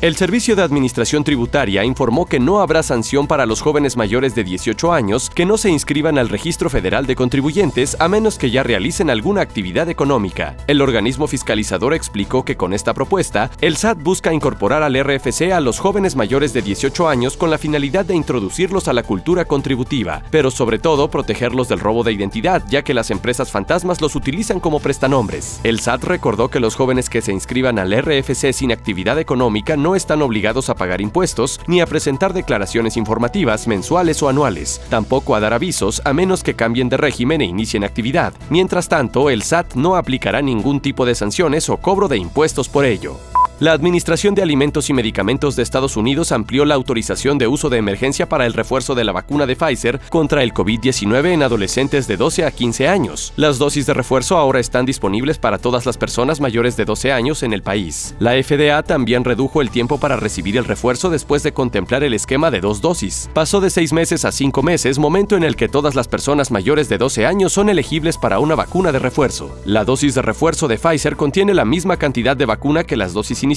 El Servicio de Administración Tributaria informó que no habrá sanción para los jóvenes mayores de 18 años que no se inscriban al Registro Federal de Contribuyentes a menos que ya realicen alguna actividad económica. El organismo fiscalizador explicó que con esta propuesta, el SAT busca incorporar al RFC a los jóvenes mayores de 18 años con la finalidad de introducirlos a la cultura contributiva, pero sobre todo protegerlos del robo de identidad, ya que las empresas fantasmas los utilizan como prestanombres. El SAT recordó que los jóvenes que se inscriban al RFC sin actividad económica no están obligados a pagar impuestos ni a presentar declaraciones informativas mensuales o anuales, tampoco a dar avisos a menos que cambien de régimen e inicien actividad. Mientras tanto, el SAT no aplicará ningún tipo de sanciones o cobro de impuestos por ello. La Administración de Alimentos y Medicamentos de Estados Unidos amplió la autorización de uso de emergencia para el refuerzo de la vacuna de Pfizer contra el COVID-19 en adolescentes de 12 a 15 años. Las dosis de refuerzo ahora están disponibles para todas las personas mayores de 12 años en el país. La FDA también redujo el tiempo para recibir el refuerzo después de contemplar el esquema de dos dosis. Pasó de seis meses a cinco meses, momento en el que todas las personas mayores de 12 años son elegibles para una vacuna de refuerzo. La dosis de refuerzo de Pfizer contiene la misma cantidad de vacuna que las dosis iniciales,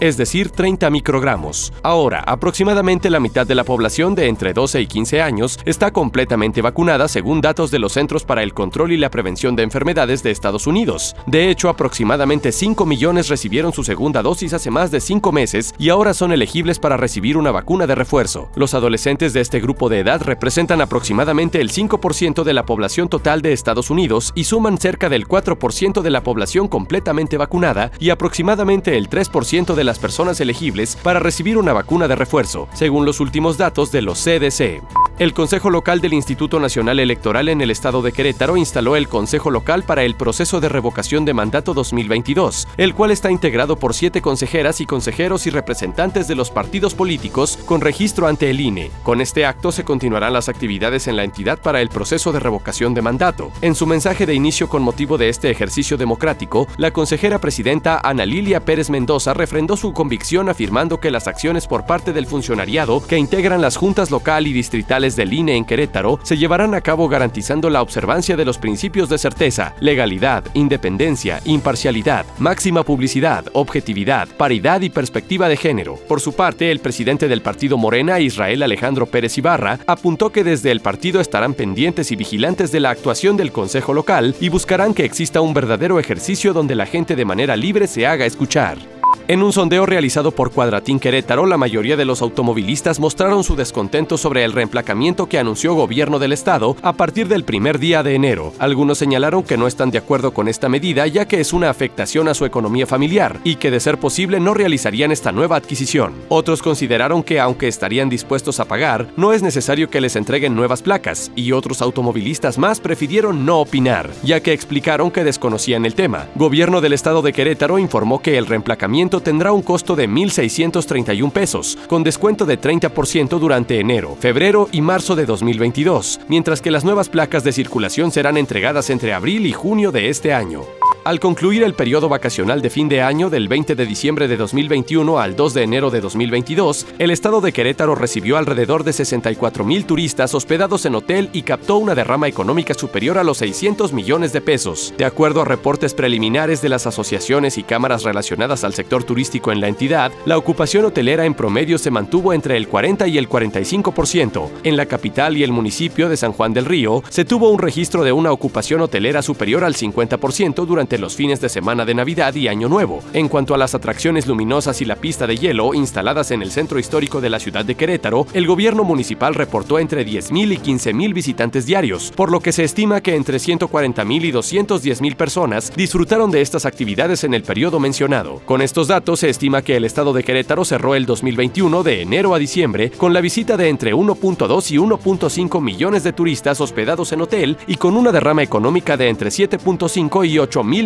es decir, 30 microgramos. Ahora, aproximadamente la mitad de la población de entre 12 y 15 años está completamente vacunada según datos de los Centros para el Control y la Prevención de Enfermedades de Estados Unidos. De hecho, aproximadamente 5 millones recibieron su segunda dosis hace más de 5 meses y ahora son elegibles para recibir una vacuna de refuerzo. Los adolescentes de este grupo de edad representan aproximadamente el 5% de la población total de Estados Unidos y suman cerca del 4% de la población completamente vacunada y aproximadamente el 3 de las personas elegibles para recibir una vacuna de refuerzo, según los últimos datos de los CDC. El Consejo Local del Instituto Nacional Electoral en el estado de Querétaro instaló el Consejo Local para el proceso de revocación de mandato 2022, el cual está integrado por siete consejeras y consejeros y representantes de los partidos políticos con registro ante el INE. Con este acto se continuarán las actividades en la entidad para el proceso de revocación de mandato. En su mensaje de inicio con motivo de este ejercicio democrático, la consejera presidenta Ana Lilia Pérez Mendoza refrendó su convicción afirmando que las acciones por parte del funcionariado que integran las juntas local y distritales del INE en Querétaro se llevarán a cabo garantizando la observancia de los principios de certeza, legalidad, independencia, imparcialidad, máxima publicidad, objetividad, paridad y perspectiva de género. Por su parte, el presidente del partido Morena, Israel Alejandro Pérez Ibarra, apuntó que desde el partido estarán pendientes y vigilantes de la actuación del Consejo local y buscarán que exista un verdadero ejercicio donde la gente de manera libre se haga escuchar. En un sondeo realizado por Cuadratín Querétaro, la mayoría de los automovilistas mostraron su descontento sobre el reemplacamiento que anunció gobierno del estado a partir del primer día de enero. Algunos señalaron que no están de acuerdo con esta medida ya que es una afectación a su economía familiar y que de ser posible no realizarían esta nueva adquisición. Otros consideraron que aunque estarían dispuestos a pagar, no es necesario que les entreguen nuevas placas y otros automovilistas más prefirieron no opinar, ya que explicaron que desconocían el tema. Gobierno del estado de Querétaro informó que el reemplacamiento tendrá un costo de 1.631 pesos, con descuento de 30% durante enero, febrero y marzo de 2022, mientras que las nuevas placas de circulación serán entregadas entre abril y junio de este año. Al concluir el periodo vacacional de fin de año del 20 de diciembre de 2021 al 2 de enero de 2022, el estado de Querétaro recibió alrededor de 64 mil turistas hospedados en hotel y captó una derrama económica superior a los 600 millones de pesos. De acuerdo a reportes preliminares de las asociaciones y cámaras relacionadas al sector turístico en la entidad, la ocupación hotelera en promedio se mantuvo entre el 40 y el 45%. En la capital y el municipio de San Juan del Río, se tuvo un registro de una ocupación hotelera superior al 50% los fines de semana de Navidad y Año Nuevo. En cuanto a las atracciones luminosas y la pista de hielo instaladas en el centro histórico de la ciudad de Querétaro, el gobierno municipal reportó entre 10.000 y 15.000 visitantes diarios, por lo que se estima que entre 140.000 y 210.000 personas disfrutaron de estas actividades en el periodo mencionado. Con estos datos se estima que el estado de Querétaro cerró el 2021 de enero a diciembre con la visita de entre 1.2 y 1.5 millones de turistas hospedados en hotel y con una derrama económica de entre 7.5 y 8 mil